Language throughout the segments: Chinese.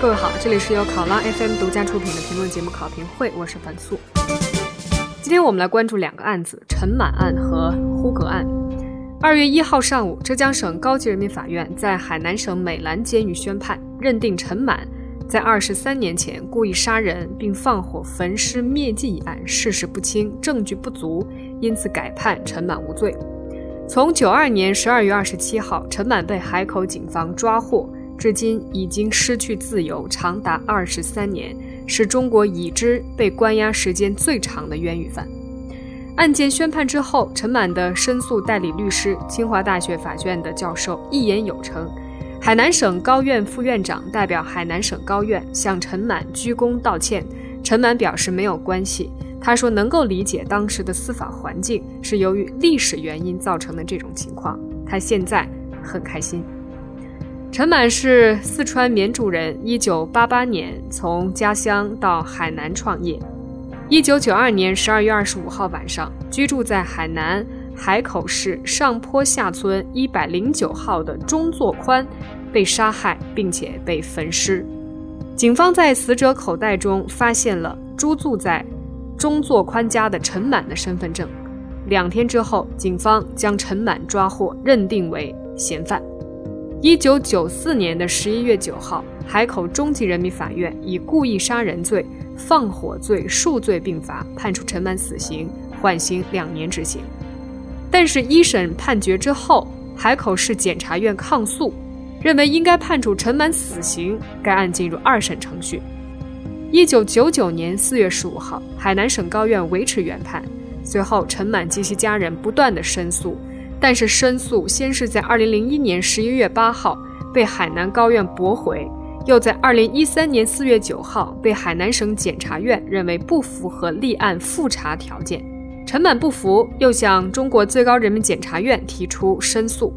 各位好，这里是由考拉 FM 独家出品的评论节目《考评会》，我是樊素。今天我们来关注两个案子：陈满案和呼格案。二月一号上午，浙江省高级人民法院在海南省美兰监狱宣判，认定陈满在二十三年前故意杀人并放火焚尸灭迹一案事实不清，证据不足，因此改判陈满无罪。从九二年十二月二十七号，陈满被海口警方抓获，至今已经失去自由长达二十三年，是中国已知被关押时间最长的冤狱犯。案件宣判之后，陈满的申诉代理律师、清华大学法学院的教授易言有成，海南省高院副院长代表海南省高院向陈满鞠躬道歉。陈满表示没有关系，他说能够理解当时的司法环境是由于历史原因造成的这种情况，他现在很开心。陈满是四川绵竹人，一九八八年从家乡到海南创业。一九九二年十二月二十五号晚上，居住在海南海口市上坡下村一百零九号的钟作宽被杀害，并且被焚尸。警方在死者口袋中发现了租住在钟作宽家的陈满的身份证。两天之后，警方将陈满抓获，认定为嫌犯。一九九四年的十一月九号，海口中级人民法院以故意杀人罪。放火罪数罪并罚，判处陈满死刑，缓刑两年执行。但是，一审判决之后，海口市检察院抗诉，认为应该判处陈满死刑，该案进入二审程序。一九九九年四月十五号，海南省高院维持原判。随后，陈满及其家人不断的申诉，但是申诉先是在二零零一年十一月八号被海南高院驳回。又在二零一三年四月九号被海南省检察院认为不符合立案复查条件，陈满不服，又向中国最高人民检察院提出申诉。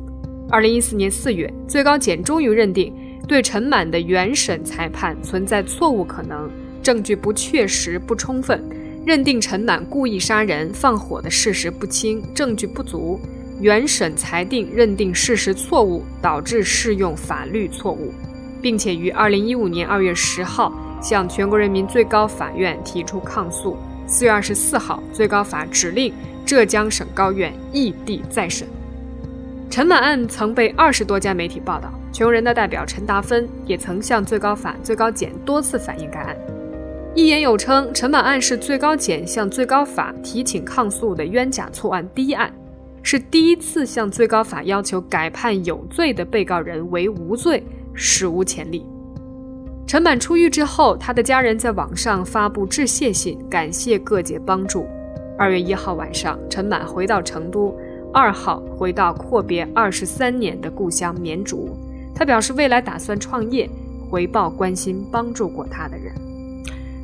二零一四年四月，最高检终于认定对陈满的原审裁判存在错误可能，证据不确实不充分，认定陈满故意杀人放火的事实不清，证据不足，原审裁定认定事实错误，导致适用法律错误。并且于二零一五年二月十号向全国人民最高法院提出抗诉。四月二十四号，最高法指令浙江省高院异地再审。陈满案曾被二十多家媒体报道，全国人大代表陈达芬也曾向最高法、最高检多次反映该案。一言有称，陈满案是最高检向最高法提请抗诉的冤假错案第一案，是第一次向最高法要求改判有罪的被告人为无罪。史无前例。陈满出狱之后，他的家人在网上发布致谢信，感谢各界帮助。二月一号晚上，陈满回到成都，二号回到阔别二十三年的故乡绵竹。他表示未来打算创业，回报关心帮助过他的人。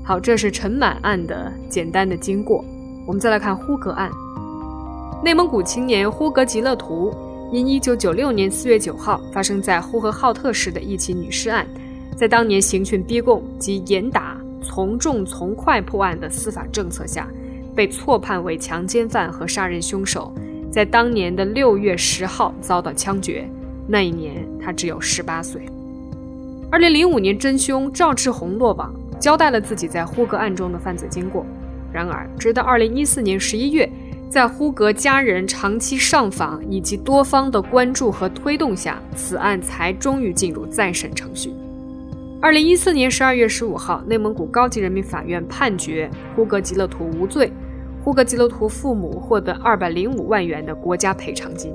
好，这是陈满案的简单的经过。我们再来看呼格案，内蒙古青年呼格吉勒图。因1996年4月9号发生在呼和浩特市的一起女尸案，在当年刑讯逼供及严打从重从快破案的司法政策下，被错判为强奸犯和杀人凶手。在当年的6月10号遭到枪决，那一年他只有18岁。2005年，真凶赵志红落网，交代了自己在呼格案中的犯罪经过。然而，直到2014年11月。在呼格家人长期上访以及多方的关注和推动下，此案才终于进入再审程序。二零一四年十二月十五号，内蒙古高级人民法院判决呼格吉勒图无罪，呼格吉勒图父母获得二百零五万元的国家赔偿金。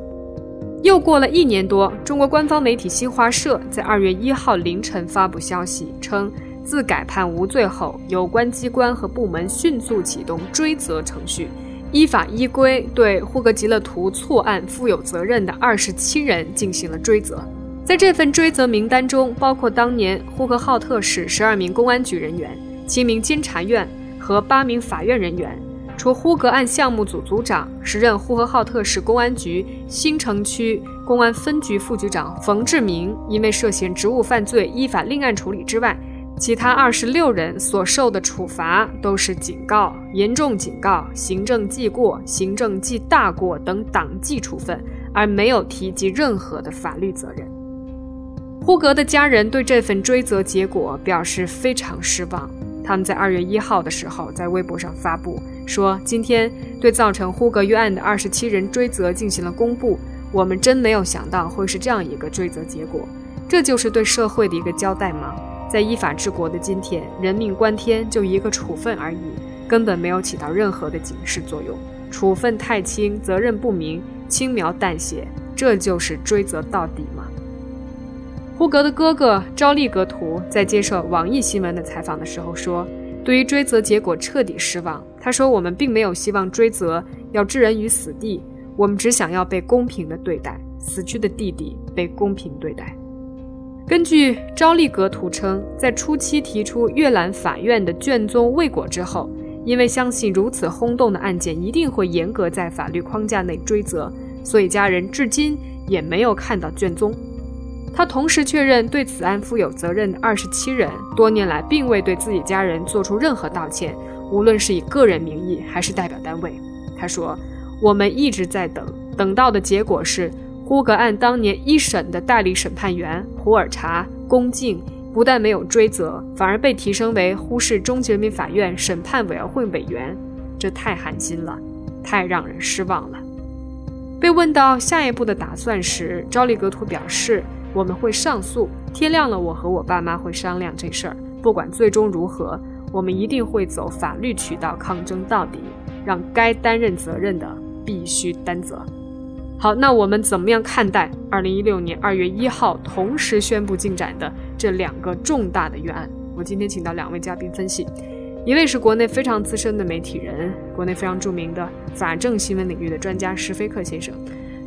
又过了一年多，中国官方媒体新华社在二月一号凌晨发布消息称，自改判无罪后，有关机关和部门迅速启动追责程序。依法依规对呼格吉勒图错案负有责任的二十七人进行了追责，在这份追责名单中，包括当年呼和浩特市十二名公安局人员、七名监察院和八名法院人员。除呼格案项目组组长、时任呼和浩特市公安局新城区公安分局副局长冯志明因为涉嫌职务犯罪依法另案处理之外，其他二十六人所受的处罚都是警告、严重警告、行政记过、行政记大过等党纪处分，而没有提及任何的法律责任。呼格的家人对这份追责结果表示非常失望。他们在二月一号的时候在微博上发布说：“今天对造成呼格冤案的二十七人追责进行了公布。我们真没有想到会是这样一个追责结果。这就是对社会的一个交代吗？在依法治国的今天，人命关天就一个处分而已，根本没有起到任何的警示作用。处分太轻，责任不明，轻描淡写，这就是追责到底吗？”呼格的哥哥昭利格图在接受网易新闻的采访的时候说：“对于追责结果彻底失望。”他说：“我们并没有希望追责要置人于死地，我们只想要被公平的对待，死去的弟弟被公平对待。”根据昭利格图称，在初期提出阅览法院的卷宗未果之后，因为相信如此轰动的案件一定会严格在法律框架内追责，所以家人至今也没有看到卷宗。他同时确认，对此案负有责任的二十七人多年来并未对自己家人做出任何道歉，无论是以个人名义还是代表单位。他说：“我们一直在等，等到的结果是，呼格案当年一审的代理审判员胡尔查龚敬不但没有追责，反而被提升为呼市中级人民法院审判委员会委员，这太寒心了，太让人失望了。”被问到下一步的打算时，昭利格图表示。我们会上诉，天亮了，我和我爸妈会商量这事儿。不管最终如何，我们一定会走法律渠道抗争到底，让该担任责任的必须担责。好，那我们怎么样看待二零一六年二月一号同时宣布进展的这两个重大的冤案？我今天请到两位嘉宾分析，一位是国内非常资深的媒体人，国内非常著名的法政新闻领域的专家石飞克先生。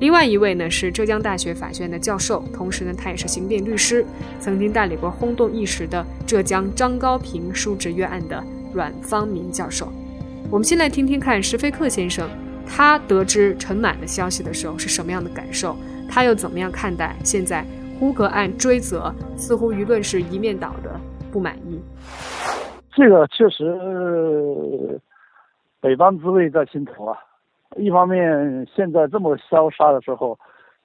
另外一位呢是浙江大学法学院的教授，同时呢他也是刑辩律师，曾经代理过轰动一时的浙江张高平叔侄冤案的阮方明教授。我们先来听听看石飞克先生，他得知陈满的消息的时候是什么样的感受，他又怎么样看待现在呼格案追责，似乎舆论是一面倒的不满意。这个确实北方滋味在心头啊。一方面，现在这么消杀的时候，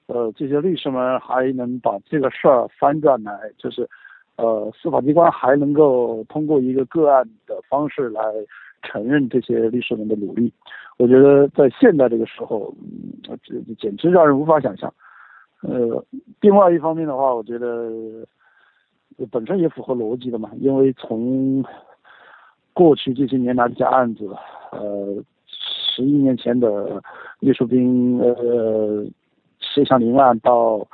呃，这些律师们还能把这个事儿翻转来，就是，呃，司法机关还能够通过一个个案的方式来承认这些律师们的努力。我觉得在现在这个时候，这简直让人无法想象。呃，另外一方面的话，我觉得本身也符合逻辑的嘛，因为从过去这些年来这些案子，呃。十一年前的叶树斌呃谢祥林案到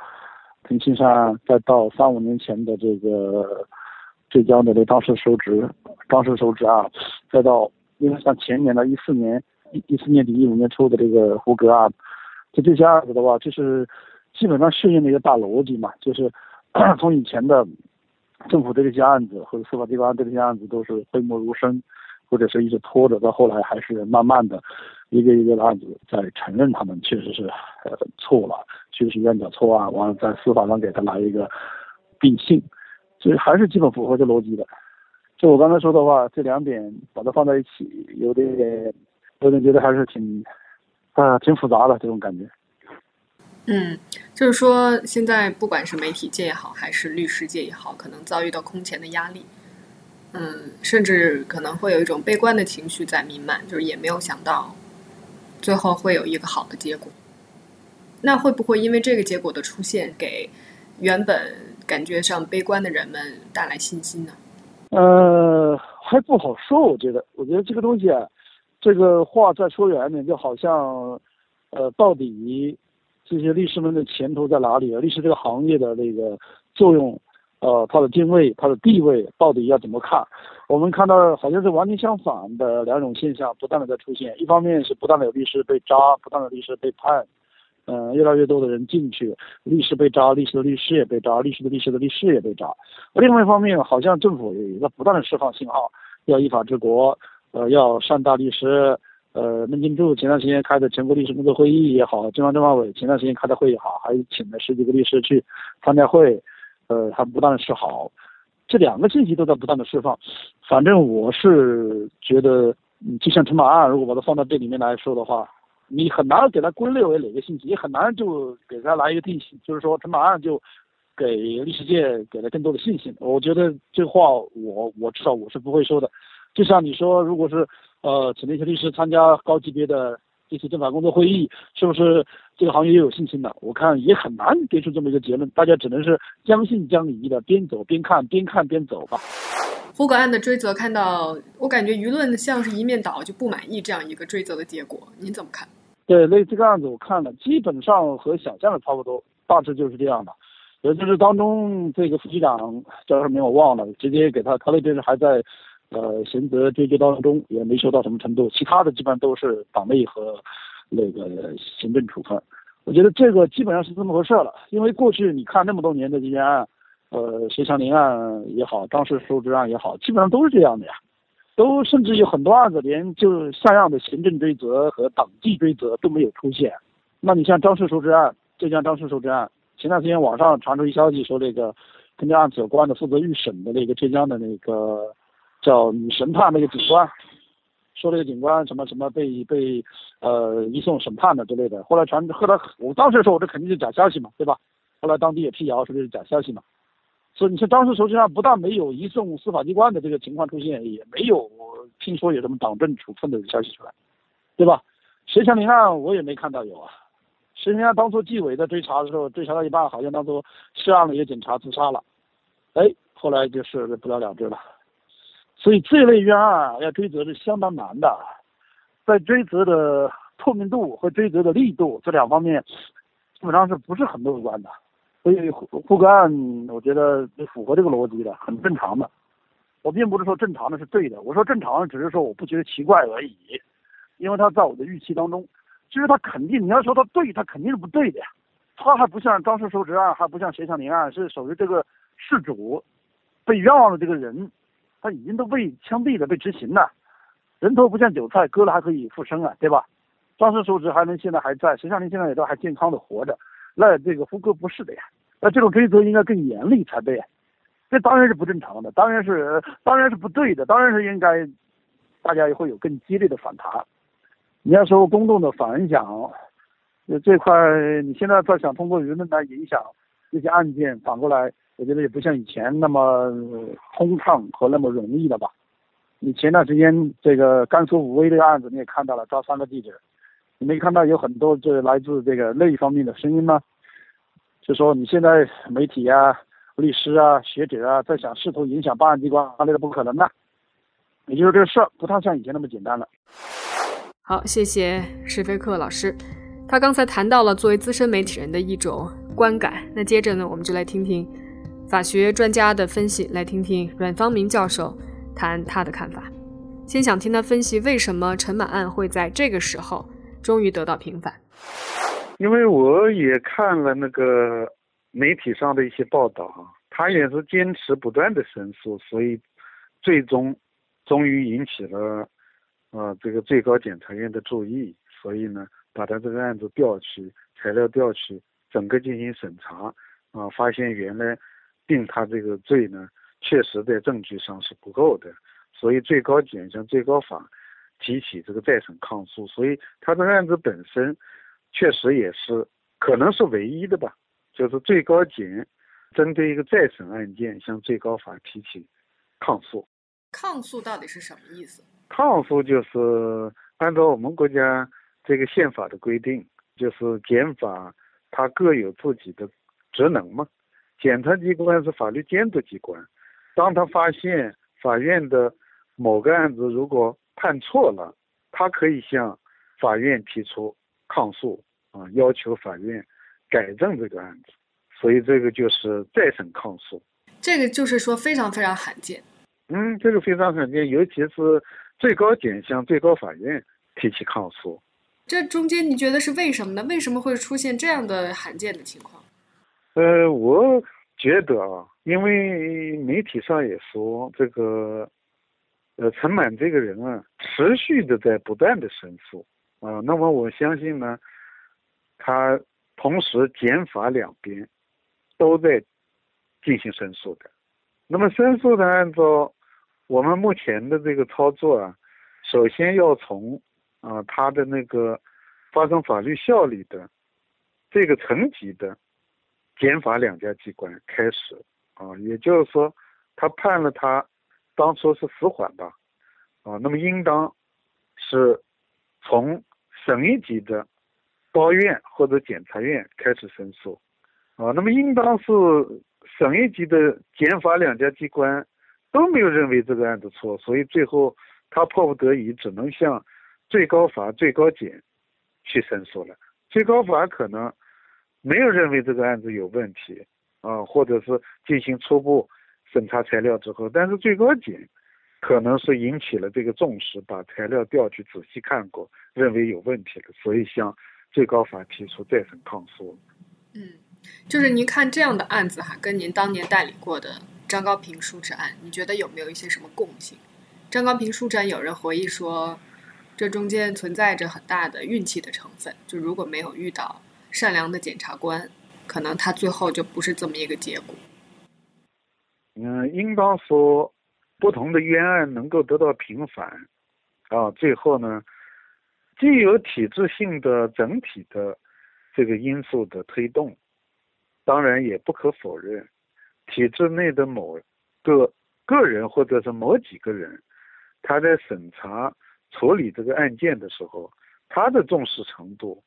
陈青山，再到三五年前的这个浙江的这张氏收职张氏收职啊，再到因为像前年的一四年一四年底一五年初的这个胡格案，就这些案子的话，就是基本上适应了一个大逻辑嘛，就是 从以前的政府对这些案子或者司法机关对这些案子都是讳莫如深。或者是一直拖着，到后来还是慢慢的，一个一个的案子在承认他们确实是呃错了，确实是冤假错案，完了在司法上给他来一个定性，所以还是基本符合这逻辑的。就我刚才说的话，这两点把它放在一起，有点有点觉得还是挺啊挺复杂的这种感觉。嗯，就是说现在不管是媒体界也好，还是律师界也好，可能遭遇到空前的压力。嗯，甚至可能会有一种悲观的情绪在弥漫，就是也没有想到最后会有一个好的结果。那会不会因为这个结果的出现，给原本感觉上悲观的人们带来信心呢？呃，还不好说。我觉得，我觉得这个东西啊，这个话再说远点，就好像，呃，到底这些律师们的前途在哪里？律师这个行业的那个作用。呃，他的定位，他的地位到底要怎么看？我们看到好像是完全相反的两种现象不断的在出现。一方面是不断的有律师被抓，不断的律师被判，嗯，越来越多的人进去，律师被抓，律师的律师也被抓，律师的律师的律师也被抓。另外一方面，好像政府也在不断的释放信号，要依法治国，呃，要善待律师。呃，孟金柱前段时间开的全国律师工作会议也好，中央政法委前段时间开的会也好，还请了十几个律师去参加会。呃，他不断的示好，这两个信息都在不断的释放。反正我是觉得，就像陈马案，如果把它放到这里面来说的话，你很难给它归类为哪个信息，也很难就给它来一个定性，就是说陈马案就给律师界给了更多的信心。我觉得这话我我至少我是不会说的。就像你说，如果是呃请那些律师参加高级别的这些政法工作会议，是不是这个行业又有信心了？我看也很难给出这么一个结论。大家只能是将信将疑的，边走边看，边看边走吧。胡格案的追责，看到我感觉舆论像是一面倒，就不满意这样一个追责的结果，您怎么看？对，那这个案子我看了，基本上和想象的差不多，大致就是这样的。也就是当中这个副局长叫什么名我忘了，直接给他，他那边是还在呃刑责追究当中，也没受到什么程度。其他的基本上都是党内和那个行政处分。我觉得这个基本上是这么回事了，因为过去你看那么多年的这些案。呃，徐祥林案也好，张氏收支案也好，基本上都是这样的呀，都甚至有很多案子连就是像样的行政追责和党纪追责都没有出现。那你像张氏收支案，浙江张氏收支案，前段时间网上传出一消息说，那个跟这案子有关的负责预审的那个浙江的那个叫女神探那个警官，说那个警官什么什么被被呃移送审判的之类的。后来传后来我当时说，我这肯定是假消息嘛，对吧？后来当地也辟谣说这是假消息嘛。所以你像当时实际上不但没有移送司法机关的这个情况出现，也没有听说有什么党政处分的消息出来，对吧？石祥林案我也没看到有啊。石祥林案当初纪委在追查的时候，追查到一半，好像当初涉案的一个警察自杀了，哎，后来就是不了了之了。所以这类冤案要追责是相当难的，在追责的透明度和追责的力度这两方面，基本上是不是很乐观的。所以胡胡格案，我觉得符合这个逻辑的，很正常的。我并不是说正常的是对的，我说正常的只是说我不觉得奇怪而已，因为他在我的预期当中。其实他肯定，你要说他对，他肯定是不对的呀。他还不像张氏收职案，还不像斜向林案，是属于这个事主被冤枉的这个人，他已经都被枪毙了，被执行了。人头不像韭菜，割了还可以复生啊，对吧？张氏收职还能现在还在，斜向林现在也都还健康的活着。那这个胡歌不是的呀，那这种规则应该更严厉才对，这当然是不正常的，当然是当然是不对的，当然是应该，大家也会有更激烈的反弹。你要说公众的反响，这块你现在再想通过舆论来影响这些案件，反过来，我觉得也不像以前那么通畅和那么容易了吧？你前段时间这个甘肃武威这个案子你也看到了，抓三个记者。你没看到有很多这来自这个那一方面的声音吗？就说你现在媒体啊、律师啊、学者啊，在想试图影响办案机关，那是不可能的。也就是这个事儿不太像以前那么简单了。好，谢谢史飞克老师，他刚才谈到了作为资深媒体人的一种观感。那接着呢，我们就来听听法学专家的分析，来听听阮方明教授谈他的看法。先想听他分析为什么陈满案会在这个时候。终于得到平反，因为我也看了那个媒体上的一些报道哈，他也是坚持不断的申诉，所以最终终于引起了啊这个最高检察院的注意，所以呢把他这个案子调取材料调取，整个进行审查啊，发现原来定他这个罪呢，确实在证据上是不够的，所以最高检向最高法。提起这个再审抗诉，所以他这个案子本身确实也是可能是唯一的吧，就是最高检针对一个再审案件向最高法提起抗诉。抗诉到底是什么意思？抗诉就是按照我们国家这个宪法的规定，就是检法它各有自己的职能嘛。检察机关是法律监督机关，当他发现法院的某个案子如果判错了，他可以向法院提出抗诉啊，要求法院改正这个案子，所以这个就是再审抗诉。这个就是说非常非常罕见。嗯，这个非常罕见，尤其是最高检向最高法院提起抗诉。这中间你觉得是为什么呢？为什么会出现这样的罕见的情况？呃，我觉得啊，因为媒体上也说这个。呃，陈满这个人啊，持续的在不断的申诉啊，那么我相信呢，他同时检法两边都在进行申诉的。那么申诉呢按照我们目前的这个操作啊，首先要从啊他的那个发生法律效力的这个层级的检法两家机关开始。啊，也就是说，他判了他当初是死缓吧，啊，那么应当是从省一级的高院或者检察院开始申诉，啊，那么应当是省一级的检法两家机关都没有认为这个案子错，所以最后他迫不得已只能向最高法、最高检去申诉了。最高法可能没有认为这个案子有问题啊，或者是进行初步审查材料之后，但是最高检可能是引起了这个重视，把材料调去仔细看过，认为有问题了，所以向最高法提出再审抗诉。嗯，就是您看这样的案子哈，跟您当年代理过的张高平书治案，你觉得有没有一些什么共性？张高平书治案有人回忆说。这中间存在着很大的运气的成分，就如果没有遇到善良的检察官，可能他最后就不是这么一个结果。嗯，应当说，不同的冤案能够得到平反，啊，最后呢，既有体制性的整体的这个因素的推动，当然也不可否认，体制内的某个个人或者是某几个人，他在审查。处理这个案件的时候，他的重视程度，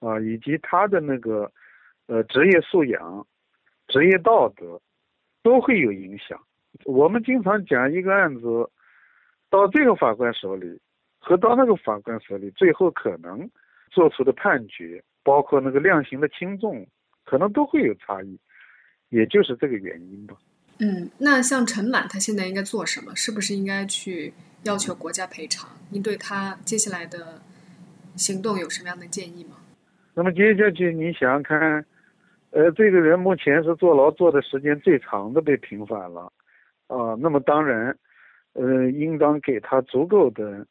啊，以及他的那个，呃，职业素养、职业道德，都会有影响。我们经常讲一个案子，到这个法官手里和到那个法官手里，最后可能做出的判决，包括那个量刑的轻重，可能都会有差异，也就是这个原因吧。嗯，那像陈满他现在应该做什么？是不是应该去？要求国家赔偿，您对他接下来的行动有什么样的建议吗？那么接下去你想想看，呃，这个人目前是坐牢坐的时间最长的，被平反了，啊，那么当然，呃，应当给他足够的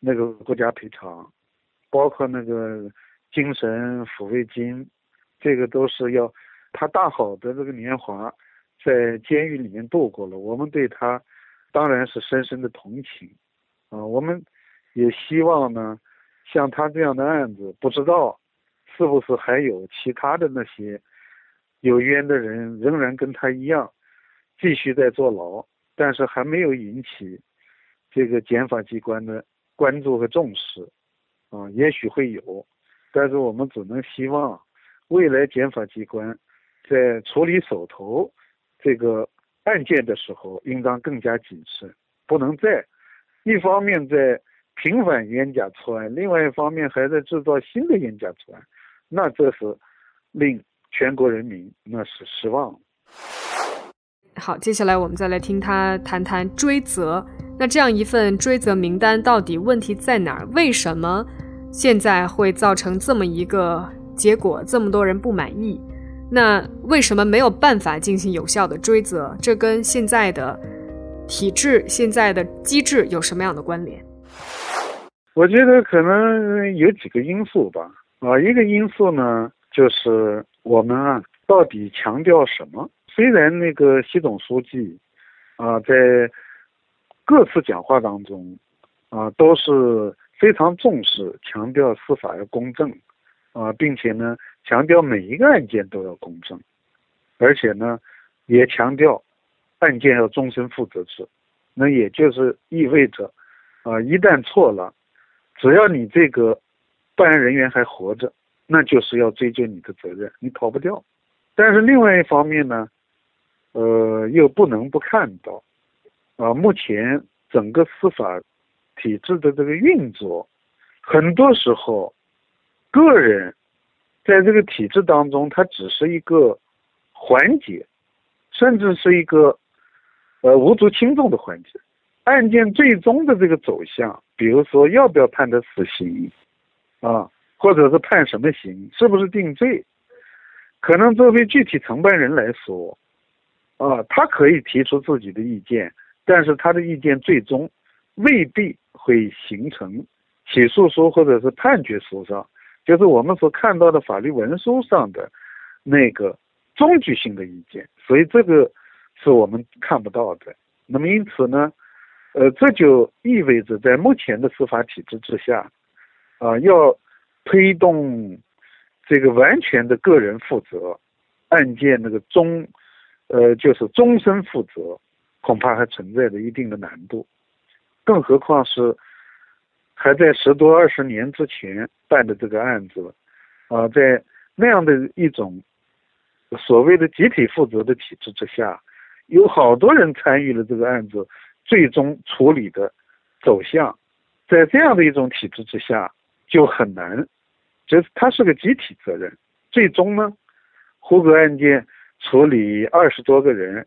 那个国家赔偿，包括那个精神抚慰金，这个都是要他大好的这个年华在监狱里面度过了，我们对他。当然是深深的同情，啊，我们也希望呢，像他这样的案子，不知道是不是还有其他的那些有冤的人，仍然跟他一样，继续在坐牢，但是还没有引起这个检法机关的关注和重视，啊，也许会有，但是我们只能希望未来检法机关在处理手头这个。案件的时候，应当更加谨慎，不能再一方面在平反冤假错案，另外一方面还在制造新的冤假错案，那这是令全国人民那是失望。好，接下来我们再来听他谈谈追责。那这样一份追责名单到底问题在哪儿？为什么现在会造成这么一个结果？这么多人不满意？那为什么没有办法进行有效的追责？这跟现在的体制、现在的机制有什么样的关联？我觉得可能有几个因素吧。啊，一个因素呢，就是我们啊，到底强调什么？虽然那个习总书记啊，在各次讲话当中啊，都是非常重视、强调司法要公正啊，并且呢。强调每一个案件都要公正，而且呢，也强调案件要终身负责制。那也就是意味着，啊，一旦错了，只要你这个办案人员还活着，那就是要追究你的责任，你逃不掉。但是另外一方面呢，呃，又不能不看到，啊，目前整个司法体制的这个运作，很多时候，个人。在这个体制当中，它只是一个环节，甚至是一个呃无足轻重的环节。案件最终的这个走向，比如说要不要判他死刑啊，或者是判什么刑，是不是定罪，可能作为具体承办人来说，啊，他可以提出自己的意见，但是他的意见最终未必会形成起诉书或者是判决书上。就是我们所看到的法律文书上的那个终局性的意见，所以这个是我们看不到的。那么因此呢，呃，这就意味着在目前的司法体制之下，啊，要推动这个完全的个人负责，案件那个终，呃，就是终身负责，恐怕还存在着一定的难度，更何况是还在十多二十年之前办的这个案子，啊，在那样的一种所谓的集体负责的体制之下，有好多人参与了这个案子最终处理的走向，在这样的一种体制之下，就很难，就是它是个集体责任，最终呢？胡格案件处理二十多个人，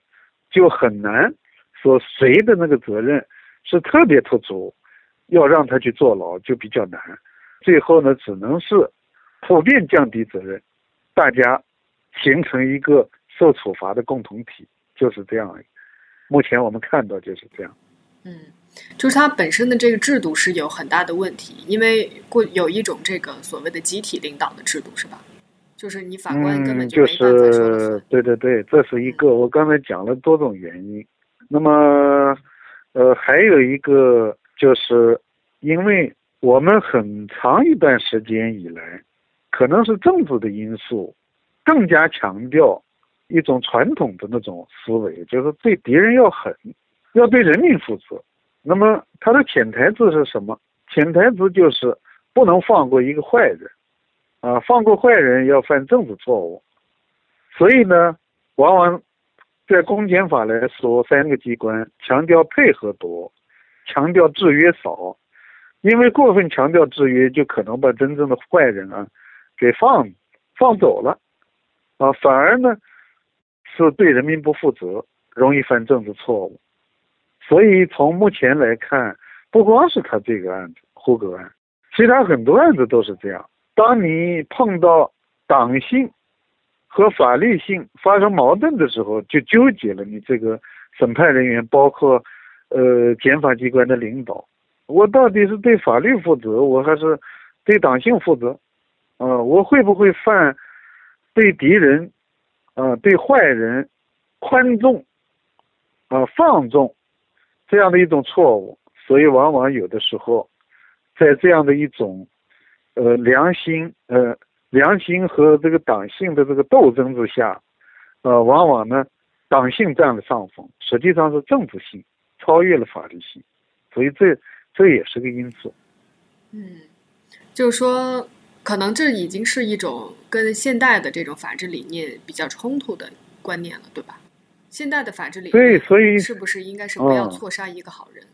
就很难说谁的那个责任是特别突出，要让他去坐牢就比较难。最后呢，只能是普遍降低责任，大家形成一个受处罚的共同体，就是这样。目前我们看到就是这样。嗯，就是它本身的这个制度是有很大的问题，因为过有一种这个所谓的集体领导的制度，是吧？就是你法官根本就没办法说了对对对，这是一个。我刚才讲了多种原因。那么，呃，还有一个就是，因为我们很长一段时间以来，可能是政治的因素，更加强调一种传统的那种思维，就是对敌人要狠，要对人民负责。那么，它的潜台词是什么？潜台词就是不能放过一个坏人。啊，放过坏人要犯政治错误，所以呢，往往在公检法来说，三个机关强调配合多，强调制约少，因为过分强调制约，就可能把真正的坏人啊给放放走了，啊，反而呢是对人民不负责，容易犯政治错误。所以从目前来看，不光是他这个案子胡格案，其他很多案子都是这样。当你碰到党性和法律性发生矛盾的时候，就纠结了。你这个审判人员，包括呃检察机关的领导，我到底是对法律负责，我还是对党性负责？啊，我会不会犯对敌人啊、对坏人宽纵啊、放纵这样的一种错误？所以，往往有的时候，在这样的一种。呃，良心，呃，良心和这个党性的这个斗争之下，呃，往往呢，党性占了上风，实际上是政治性超越了法律性，所以这这也是个因素。嗯，就是说，可能这已经是一种跟现代的这种法治理念比较冲突的观念了，对吧？现代的法治理念，对，所以是不是应该是不要错杀一个好人？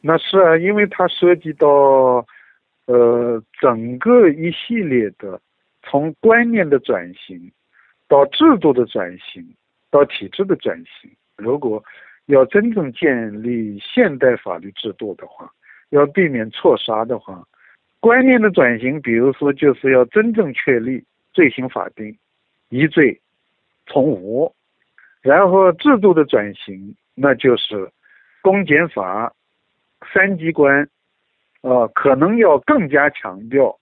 那是啊，因为它涉及到。呃，整个一系列的，从观念的转型，到制度的转型，到体制的转型，如果要真正建立现代法律制度的话，要避免错杀的话，观念的转型，比如说就是要真正确立罪行法定，疑罪从无，然后制度的转型，那就是公检法三机关。呃，可能要更加强调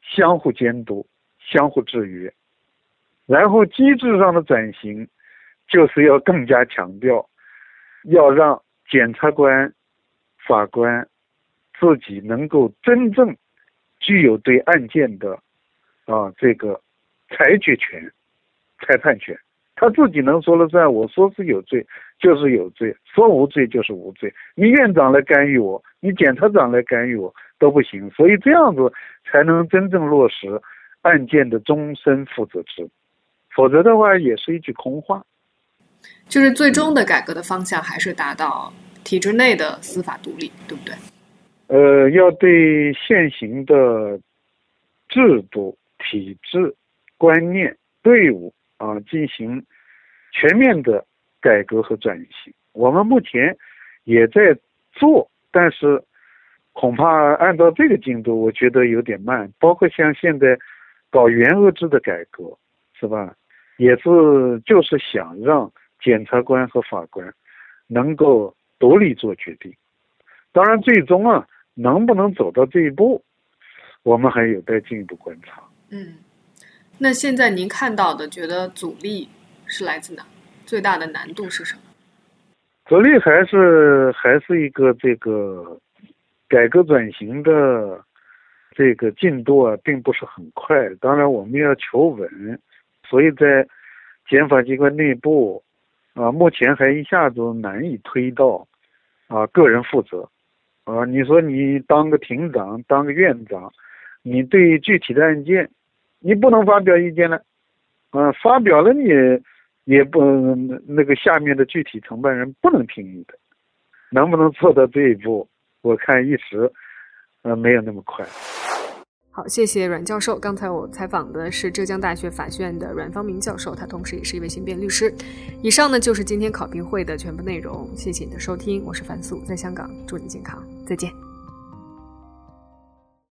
相互监督、相互制约，然后机制上的转型，就是要更加强调，要让检察官、法官自己能够真正具有对案件的啊这个裁决权、裁判权。他自己能说了算，我说是有罪就是有罪，说无罪就是无罪。你院长来干预我，你检察长来干预我都不行，所以这样子才能真正落实案件的终身负责制，否则的话也是一句空话。就是最终的改革的方向还是达到体制内的司法独立，对不对？呃，要对现行的制度、体制、观念、队伍。啊，进行全面的改革和转型。我们目前也在做，但是恐怕按照这个进度，我觉得有点慢。包括像现在搞原额制的改革，是吧？也是就是想让检察官和法官能够独立做决定。当然，最终啊，能不能走到这一步，我们还有待进一步观察。嗯。那现在您看到的，觉得阻力是来自哪？最大的难度是什么？阻力还是还是一个这个改革转型的这个进度啊，并不是很快。当然，我们要求稳，所以在检法机关内部，啊，目前还一下子难以推到，啊，个人负责，啊，你说你当个庭长，当个院长，你对具体的案件，你不能发表意见了，啊，发表了你也不那个下面的具体承办人不能听你的，能不能做到这一步？我看一时，呃，没有那么快。好，谢谢阮教授。刚才我采访的是浙江大学法学院的阮方明教授，他同时也是一位刑辩律师。以上呢就是今天考评会的全部内容，谢谢你的收听，我是樊素，在香港，祝你健康，再见。